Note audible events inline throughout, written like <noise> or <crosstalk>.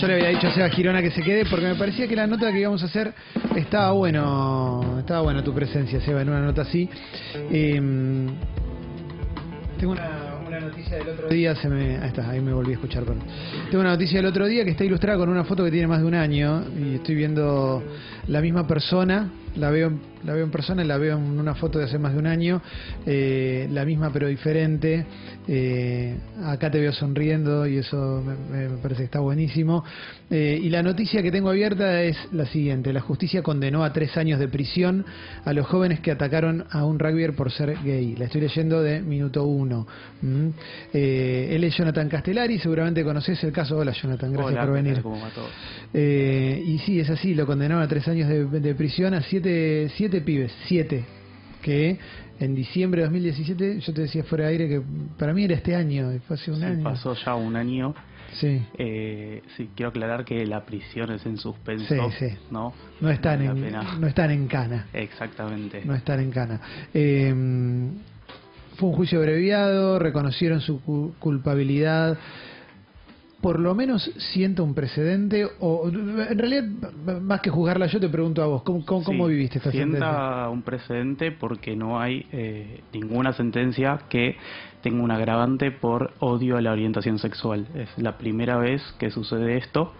Yo le había dicho a Seba Girona que se quede porque me parecía que la nota que íbamos a hacer estaba bueno, estaba buena tu presencia, Seba, en una nota así. Eh, tengo una, una noticia del otro día, se me, ahí está, ahí me volví a escuchar. perdón. Tengo una noticia del otro día que está ilustrada con una foto que tiene más de un año y estoy viendo la misma persona, la veo, la veo en persona, y la veo en una foto de hace más de un año, eh, la misma pero diferente. Eh, acá te veo sonriendo y eso me, me parece que está buenísimo. Eh, y la noticia que tengo abierta es la siguiente: la justicia condenó a tres años de prisión a los jóvenes que atacaron a un rugbyer por ser gay. La estoy leyendo de minuto uno. ¿Mm? Eh, él es Jonathan Castellari, seguramente conoces el caso. Hola Jonathan, gracias Hola, por venir. Eh, y sí, es así, lo condenaron a tres años de, de prisión a siete, siete pibes, siete, que en diciembre de 2017, yo te decía fuera de aire que para mí era este año, y fue hace un Sí, año. pasó ya un año. Sí, Eh, sí, quiero aclarar que la prisión es en suspenso, Sí, sí. ¿no? no están, en, pena. no están en cana, Exactamente. no están en cana. Eh, fue un juicio abreviado, reconocieron su cu- culpabilidad. Por lo menos siento un precedente, o en realidad, más que juzgarla, yo te pregunto a vos, ¿cómo, cómo, cómo Sí, viviste esta sentencia? sienta un precedente porque no hay eh, ninguna sentencia que tenga un agravante por odio a la orientación sexual. Es la primera vez que sucede esto.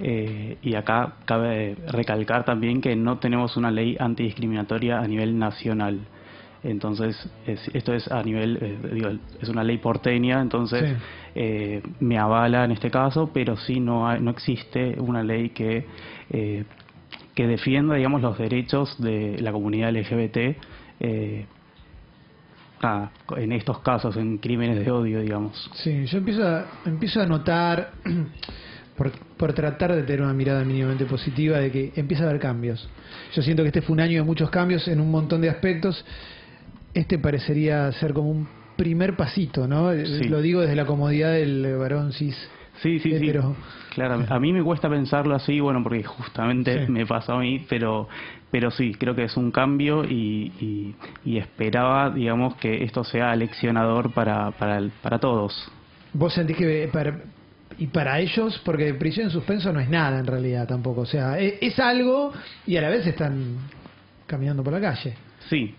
eh, y acá cabe recalcar también que no tenemos una ley antidiscriminatoria a nivel nacional. Entonces, es- esto es a nivel, eh, digo, es una ley porteña, entonces Sí. eh, me avala en este caso, pero sí no, hay- no existe una ley que eh, que defienda, digamos, los derechos de la comunidad LGBT eh, nada, en estos casos, en crímenes de odio, digamos. Sí, yo empiezo a, empiezo a notar, <clears throat> por, por tratar de tener una mirada mínimamente positiva, de que empieza a haber cambios. Yo siento que este fue un año de muchos cambios en un montón de aspectos. Este parecería ser como un primer pasito, ¿no? Sí. Lo digo desde la comodidad del varón cis. Sí, sí, sí. Hetero. Claro, a mí me cuesta pensarlo así, bueno, porque justamente Sí. me pasó a mí, pero pero sí, creo que es un cambio y, y, y esperaba, digamos, que esto sea leccionador para, para, el- para todos. ¿Vos sentís que para, y para ellos, porque prisión en suspenso no es nada en realidad tampoco, o sea, e- es, algo y a la vez están caminando por la calle. Sí,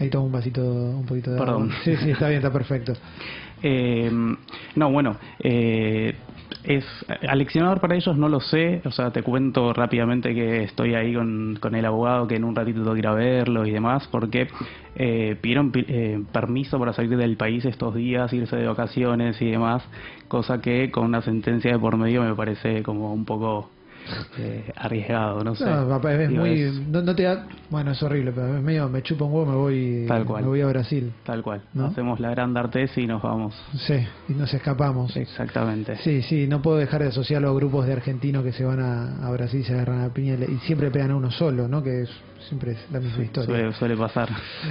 Ahí tomo un vasito, un poquito de Perdón. agua. Sí, sí, está bien, está perfecto. <laughs> Eh, no, bueno, eh, es aleccionador para ellos, no lo sé. O sea, te cuento rápidamente que estoy ahí con, con el abogado, que en un ratito tengo que ir a verlo y demás, porque eh, pidieron pi- eh, permiso para salir del país estos días, irse de vacaciones y demás, cosa que con una sentencia de por medio me parece como un poco eh, arriesgado, no sé. No, papá, es Digo, muy. es No, no te da. Bueno, es horrible, pero es medio. Me chupa un huevo, me voy. Tal cual. Me voy a Brasil. tal cual. ¿No? Hacemos la gran D'Artes y nos vamos. Sí, y nos escapamos. Exactamente. Sí, sí, no puedo dejar de asociarlo a grupos de argentinos que se van a, a Brasil y se agarran a piña y siempre pegan a uno solo, ¿no? Que es, siempre es la misma historia. Suele, suele pasar.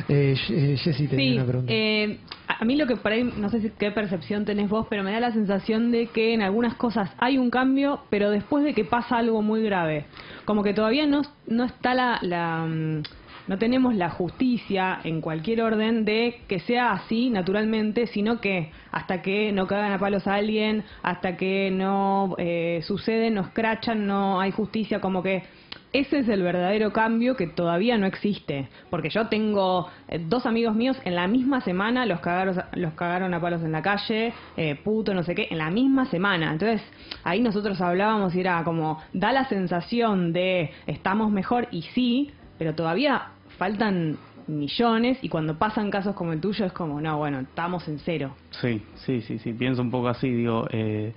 Eh, eh, Jessy tenía Sí, una pregunta. eh, a mí lo que por ahí, no sé si qué percepción tenés vos, pero me da la sensación de que en algunas cosas hay un cambio, pero después de que pasa algo muy grave. Como que todavía no, no está la, la, mm, no tenemos la justicia en cualquier orden de que sea así naturalmente, sino que hasta que no cagan a palos a alguien, hasta que no eh, sucede, nos crachan, no hay justicia, como que ese es el verdadero cambio que todavía no existe. Porque yo tengo eh, dos amigos míos en la misma semana los cagaron, los cagaron a palos en la calle, eh, puto, no sé qué, en la misma semana. Entonces ahí nosotros hablábamos y era como, da la sensación de estamos mejor y sí, pero todavía faltan millones y cuando pasan casos como el tuyo es como, no, bueno, estamos en cero. Sí, sí, sí, sí, pienso un poco así, digo, eh,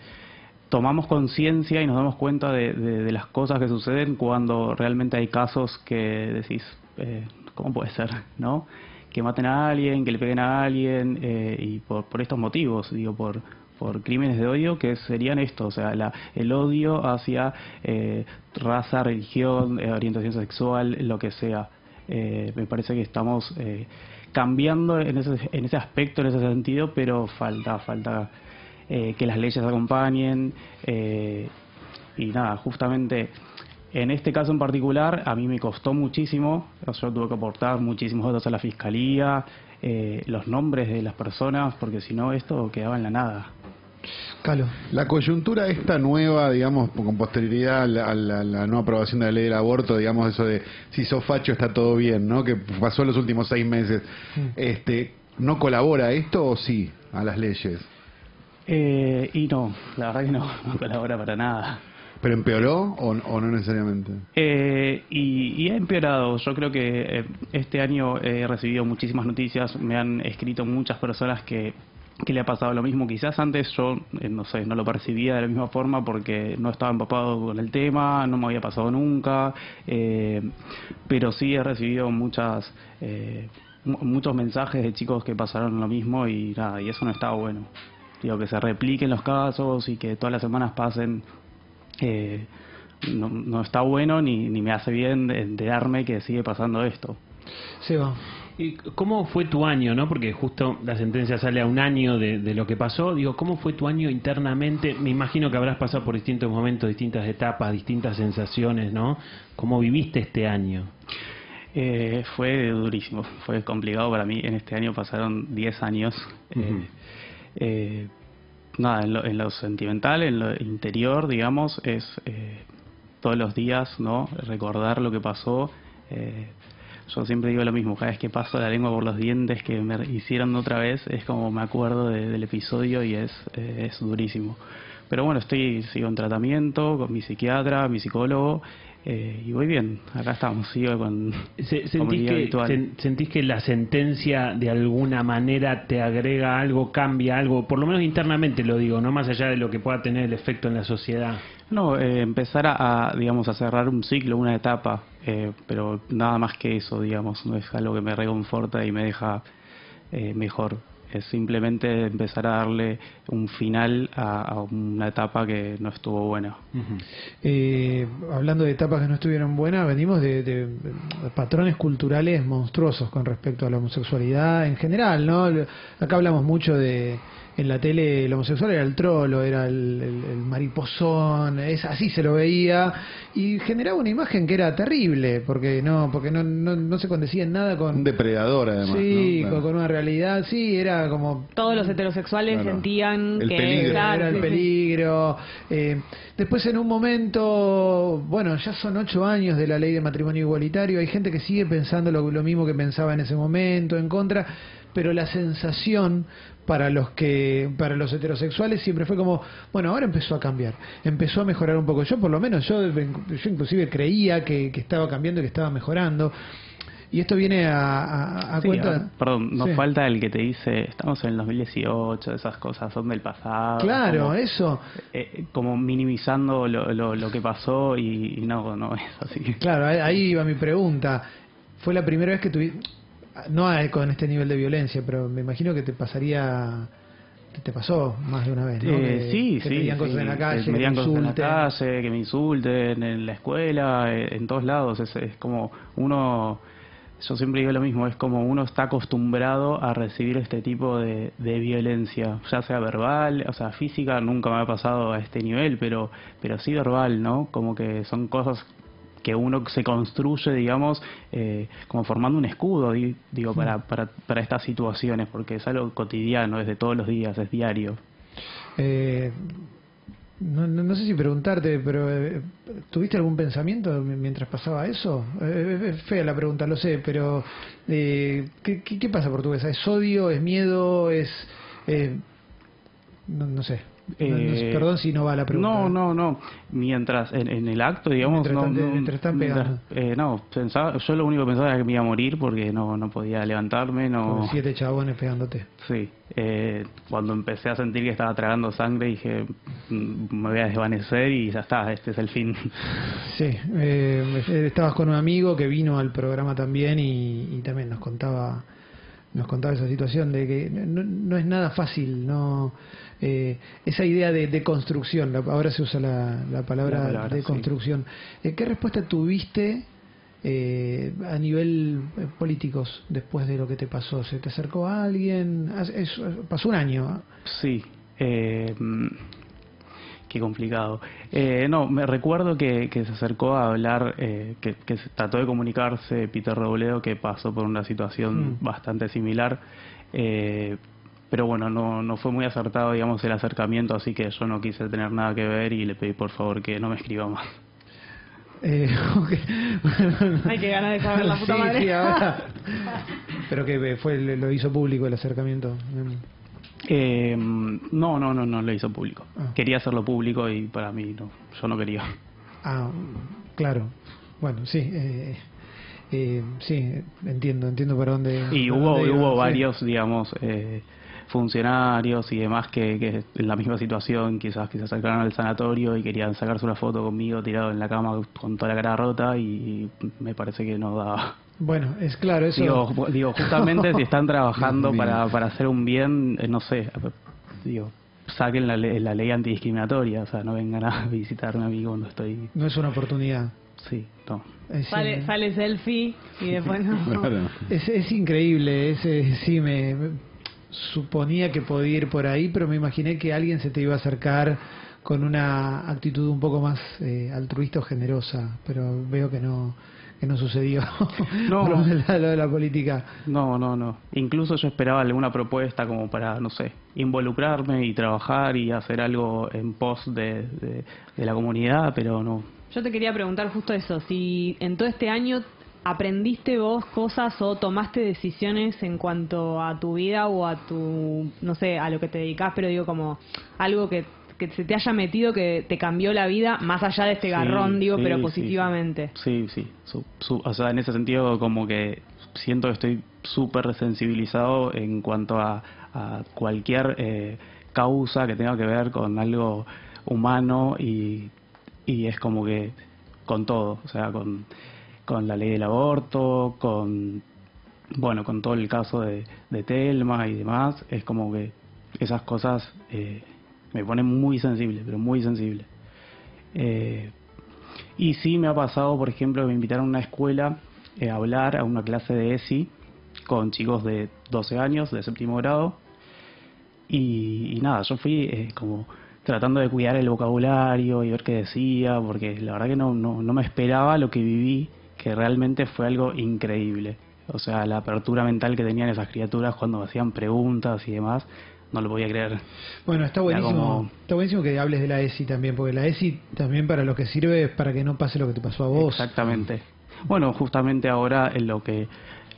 tomamos conciencia y nos damos cuenta de, de- de las cosas que suceden cuando realmente hay casos que decís, eh, ¿cómo puede ser? ¿No? Que maten a alguien, que le peguen a alguien, eh, y por, por estos motivos, digo, por, por crímenes de odio que serían esto, o sea, la, el odio hacia eh, raza, religión, eh, orientación sexual, lo que sea. Eh, me parece que estamos eh, cambiando en ese, en ese aspecto, en ese sentido, pero falta, falta eh, que las leyes acompañen y nada, justamente en este caso en particular a mí me costó muchísimo, yo tuve que aportar muchísimos datos a la fiscalía, eh, los nombres de las personas, porque si no esto quedaba en la nada. Calo. La coyuntura esta nueva, digamos, con posterioridad a la, a la- la no aprobación de la ley del aborto, digamos, eso de si sos facho está todo bien, ¿no? Que pasó en los últimos seis meses. Este, ¿No colabora esto o sí a las leyes? Eh, y no, la verdad que no, no colabora para nada. ¿Pero empeoró o, o no necesariamente? Eh, y, y ha empeorado. Yo creo que eh, este año he recibido muchísimas noticias, me han escrito muchas personas que, que le ha pasado lo mismo. Quizás antes yo, eh, no sé, no lo percibía de la misma forma porque no estaba empapado con el tema, no me había pasado nunca, eh, pero sí he recibido muchas... eh, mu- muchos mensajes de chicos que pasaron lo mismo y nada, y eso no estaba bueno. Digo, que se repliquen los casos y que todas las semanas pasen eh, no, no está bueno ni, ni me hace bien enterarme que sigue pasando esto. Seba. ¿Y cómo fue tu año, no? Porque justo la sentencia sale a un año de, de lo que pasó. Digo, ¿cómo fue tu año internamente? Me imagino que habrás pasado por distintos momentos, distintas etapas, distintas sensaciones, ¿no? ¿Cómo viviste este año? Eh, fue durísimo, fue complicado para mí. En este año pasaron 10 años. Eh, eh, nada, en lo, en lo sentimental, en lo interior, digamos, es eh, todos los días, ¿no? Recordar lo que pasó. Eh, yo siempre digo lo mismo, cada vez que paso la lengua por los dientes que me hicieron otra vez, es como me acuerdo de- del episodio y es, eh, es durísimo. Pero bueno, estoy sigo en tratamiento con mi psiquiatra, mi psicólogo, eh, y voy bien, acá estamos, sigo con, Se- <laughs> ¿Sentís que, habitual. sen- ¿Sentís que la sentencia de alguna manera te agrega algo, cambia algo? Por lo menos internamente lo digo, no más allá de lo que pueda tener el efecto en la sociedad. No, eh, empezar a, a, digamos, a cerrar un ciclo, una etapa, eh, pero nada más que eso, digamos, no es algo que me reconforta y me deja eh, mejor. Es simplemente empezar a darle un final a, una etapa que no estuvo buena. Eh, hablando de etapas que no estuvieron buenas, venimos de, de- de patrones culturales monstruosos con respecto a la homosexualidad en general, ¿no? Acá hablamos mucho de en la tele el homosexual era el trolo, era el, el- el mariposón, es así se lo veía y generaba una imagen que era terrible porque no porque no no, no se condecía en nada Un con depredador, además. sí ¿no? con, Claro. con una realidad, sí era como Todos los heterosexuales Claro. sentían El que peligro. claro, era el peligro. Eh, después en un momento, bueno, ya son ocho años de la ley de matrimonio igualitario, hay gente que sigue pensando lo, lo mismo que pensaba en ese momento, en contra, pero la sensación para los que para los heterosexuales siempre fue como bueno ahora empezó a cambiar empezó a mejorar un poco yo por lo menos yo yo inclusive creía que, que estaba cambiando y que estaba mejorando y esto viene a, a- a Sí, cuenta perdón, nos Sí. falta el que te dice, estamos en el 2018, esas cosas son del pasado. claro como, eso eh, como minimizando lo, lo, lo que pasó y, y no, no es así. Claro, ahí iba mi pregunta. Fue la primera vez que tuviste, no hay- con este nivel de violencia, pero me imagino que te pasaría, te, te pasó más de una vez, ¿no? Eh, Que- sí, que sí. te digan cosas sí, en la que calle, me que digan cosas en la calle, que me insulten, en la escuela, eh, en todos lados. Es, es como uno, yo siempre digo lo mismo, es como uno está acostumbrado a recibir este tipo de, de violencia, ya sea verbal, o sea, física, nunca me ha pasado a este nivel, pero, pero sí verbal, ¿no? Como que son cosas que uno se construye, digamos, eh, como formando un escudo, di- digo, para, para, para estas situaciones, porque es algo cotidiano, es de todos los días, es diario. Eh, no, no, no sé si preguntarte, pero eh, ¿tuviste algún pensamiento mi- mientras pasaba eso? Eh, es fea la pregunta, lo sé, pero eh, ¿qué, qué, qué pasa por tu cabeza? ¿Es odio? ¿Es miedo? ¿Es...? eh, no, no sé. No- no sé, Eh, perdón si no va la pregunta. No, no, no. Mientras en, en el acto, digamos, Mientras no, están- no- mientras están pegando. eh, no, pensaba, yo lo único que pensaba era que me iba a morir porque no, no podía levantarme, no. Con siete chabones pegándote. Sí. Eh, cuando empecé a sentir que estaba tragando sangre dije "Mm, me voy a desvanecer y ya está, este es el fin. Sí, eh, estabas con un amigo que vino al programa también y, y también nos contaba nos contaba esa situación de que no, no es nada fácil, no eh, esa idea de, de construcción, la- ahora se usa la, la palabra, La palabra, de construcción. Eh, ¿Qué respuesta tuviste eh, a nivel eh, políticos después de lo que te pasó? ¿Se te acercó a alguien? Es- pasó un año. ¿ah? Sí, eh, qué complicado. Eh, no, me recuerdo que, que se acercó a hablar, eh, que, que se trató de comunicarse Peter Robledo, que pasó por una situación Mm. bastante similar. Eh, pero bueno, no, no fue muy acertado, digamos, el acercamiento, así que yo no quise tener nada que ver y le pedí por favor que no me escriba más. Eh, <laughs> Hay que ganar de saber la puta Sí, madre. sí, ahora. <laughs> Pero que eh, fue lo hizo público el acercamiento. Eh, no, no, no, no lo hizo público. Ah. Quería hacerlo público y para mí no, yo no quería. Ah, claro. Bueno, sí. Eh, eh, sí, entiendo, entiendo por dónde. Y hubo, dónde iba, hubo sí. varios, digamos, eh, funcionarios y demás que, que en la misma situación quizás que se acercaron al sanatorio y querían sacarse una foto conmigo tirado en la cama con toda la cara rota y me parece que no daba. Bueno, es claro, eso. Digo, ju- digo justamente si están <laughs> trabajando para, para hacer un bien, eh, no sé, digo, saquen la, le- la ley antidiscriminatoria, o sea, no vengan a <laughs> visitarme a mí cuando estoy... No es una oportunidad. Sí, no. Es, Sale, eh, sale selfie y después no. <laughs> Claro. Es, es increíble, es, eh, sí, me- suponía que podía ir por ahí, pero me imaginé que alguien se te iba a acercar con una actitud un poco más eh, altruista o generosa, pero veo que no que no sucedió. <laughs> <laughs> No. Lo de la política. No, no, no. Incluso yo esperaba alguna propuesta como para, no sé, involucrarme y trabajar y hacer algo en pos de, de, de la comunidad, pero no. Yo te quería preguntar justo eso, si en todo este año aprendiste vos cosas o tomaste decisiones en cuanto a tu vida o a tu, no sé, a lo que te dedicas, pero digo como algo que, que se te haya metido que te cambió la vida, más allá de este Sí, garrón, digo, sí, pero sí, positivamente. Sí, sí. Su- su- o sea, en ese sentido como que siento que estoy súper sensibilizado en cuanto a, a cualquier eh, causa que tenga que ver con algo humano y, y es como que con todo, o sea, con, con la ley del aborto, con bueno, con todo el caso de, de Telma y demás, es como que esas cosas eh, me ponen muy sensible, pero muy sensible. Eh, y sí me ha pasado, por ejemplo, que me invitaron a una escuela eh, a hablar a una clase de ESI con chicos de 12 años, de séptimo grado. Y, y nada, yo fui eh, como tratando de cuidar el vocabulario y ver qué decía, porque la verdad que no, no, no me esperaba lo que viví, que realmente fue algo increíble. O sea, la apertura mental que tenían esas criaturas cuando hacían preguntas y demás, no lo podía creer. Bueno, está buenísimo. como- Está buenísimo que hables de la ESI también, porque la ESI también para lo que sirve es para que no pase lo que te pasó a vos. Exactamente. Bueno, justamente ahora en lo que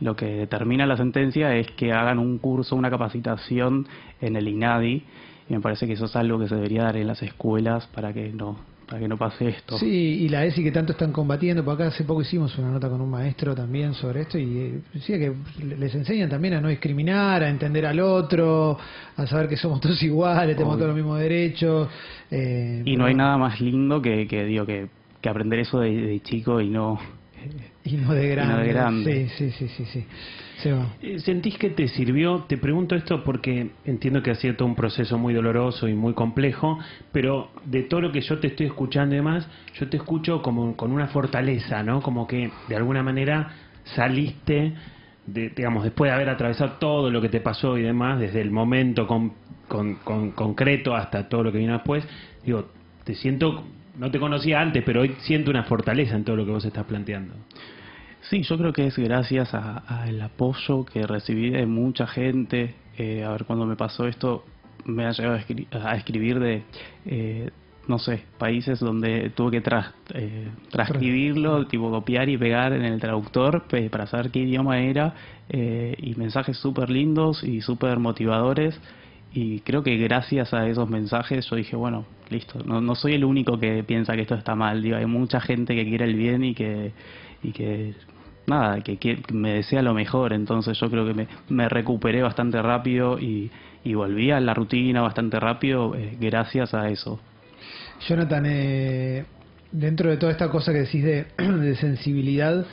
lo que determina la sentencia es que hagan un curso, una capacitación en el INADI y me parece que eso es algo que se debería dar en las escuelas para que no para que no pase esto. Sí, y la ESI que tanto están combatiendo, porque acá hace poco hicimos una nota con un maestro también sobre esto y eh, decía que les enseñan también a no discriminar, a entender al otro, a saber que somos <laughs> todos iguales, tenemos todos los mismos derechos. eh, Y pero no hay nada más lindo que, que digo que, que aprender eso de, de chico y no Y no de grande. no de grande. Sí, sí, sí, sí. sí. Seba. Eh, ¿Sentís que te sirvió? Te pregunto esto porque entiendo que ha sido todo un proceso muy doloroso y muy complejo, pero de todo lo que yo te estoy escuchando y demás, yo te escucho como con una fortaleza, ¿no? Como que de alguna manera saliste, de, digamos, después de haber atravesado todo lo que te pasó y demás, desde el momento con, con- con- concreto hasta todo lo que vino después, digo, te siento, no te conocía antes, pero hoy siento una fortaleza en todo lo que vos estás planteando. Sí, yo creo que es gracias a- al apoyo que recibí de mucha gente. Eh, a ver, cuando me pasó esto, me ha llegado a, escri- a escribir de, eh, no sé, países donde tuve que tras- eh, transcribirlo, tipo copiar y pegar en el traductor para saber qué idioma era, eh, y mensajes súper lindos y súper motivadores. Y creo que gracias a esos mensajes yo dije, bueno, listo, no, no soy el único que piensa que esto está mal, digo, hay mucha gente que quiere el bien y que, y que nada, que, que me desea lo mejor, entonces yo creo que me, me recuperé bastante rápido y, y volví a la rutina bastante rápido eh, gracias a eso. Jonathan, eh, dentro de toda esta cosa que decís de, <clears throat> de sensibilidad,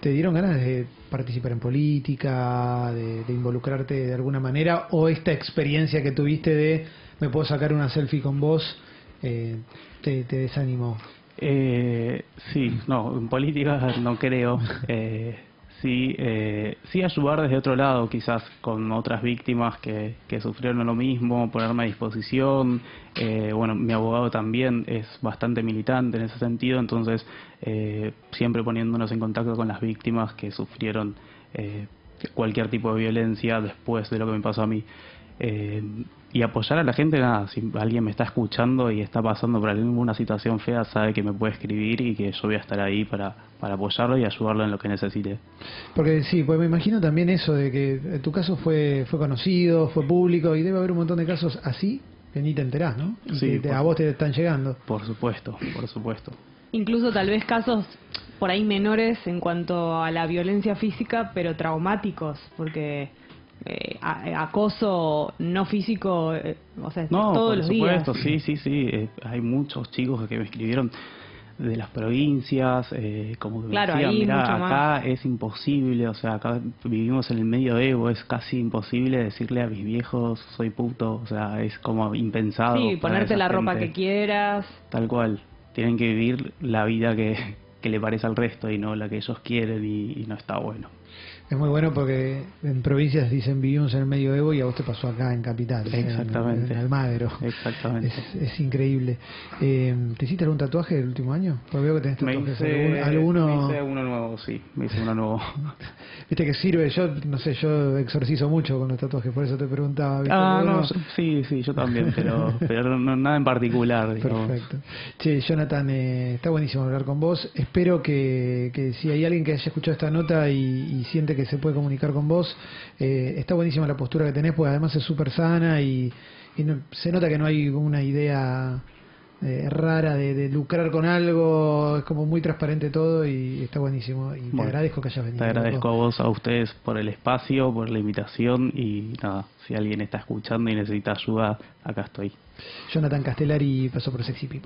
¿te dieron ganas de participar en política, de, de involucrarte de alguna manera? ¿O esta experiencia que tuviste de me puedo sacar una selfie con vos, eh, te, te desanimó? Eh, sí, no, en política <laughs> no creo. <laughs> Eh, sí, eh, sí ayudar desde otro lado, quizás con otras víctimas que, que sufrieron lo mismo, ponerme a disposición. Eh, bueno, mi abogado también es bastante militante en ese sentido, entonces eh, siempre poniéndonos en contacto con las víctimas que sufrieron eh, cualquier tipo de violencia después de lo que me pasó a mí. Eh, y apoyar a la gente, nada, si alguien me está escuchando y está pasando por alguna situación fea, sabe que me puede escribir y que yo voy a estar ahí para, para apoyarlo y ayudarlo en lo que necesite. Porque sí, pues me imagino también eso de que en tu caso fue, fue conocido, fue público y debe haber un montón de casos así que ni te enterás, ¿no? Y Sí, que te- por a vos te están llegando. Por supuesto, por supuesto. Incluso tal vez casos por ahí menores en cuanto a la violencia física, pero traumáticos, porque eh, a- acoso no físico, eh, o sea, No, todos por los supuesto, días. sí, sí, sí. eh, hay muchos chicos que me escribieron de las provincias, eh, como que me decían, "Mirá, mucho más". acá es imposible, o sea, acá vivimos en el medio Evo, es casi imposible decirle a mis viejos soy puto, o sea, es como impensado. Sí, ponerte la ropa que quieras. Tal cual, tienen que vivir la vida que, que le parece al resto y no la que ellos quieren y, y no está bueno. Es muy bueno porque en provincias dicen vivimos en el medio Evo y a vos te pasó acá en Capital, en- Exactamente. en, Almagro. Exactamente. Es, es increíble. Eh, ¿Te hiciste algún tatuaje el último año? Porque veo que tenés Me tatuajes. hice, ¿Alguno, me hice uno nuevo, sí, me hice uno nuevo. <laughs> Viste que sirve, yo no sé, yo exorcizo mucho con los tatuajes, por eso te preguntaba. ¿viste? Ah, no, yo- sí, sí, yo también, pero, <laughs> pero no, nada en particular. digamos. Perfecto. Che, Jonathan, eh, está buenísimo hablar con vos. Espero que, que si hay alguien que haya escuchado esta nota y, y siente que se puede comunicar con vos, eh, está buenísima la postura que tenés, porque además es súper sana y, y no- se nota que no hay una idea eh, rara de, de lucrar con algo, es como muy transparente todo y está buenísimo. Y te agradezco que hayas venido. Te agradezco a vos, a ustedes por el espacio, por la invitación y nada, si alguien está escuchando y necesita ayuda, acá estoy. Jonathan Castellari pasó por Sexy People.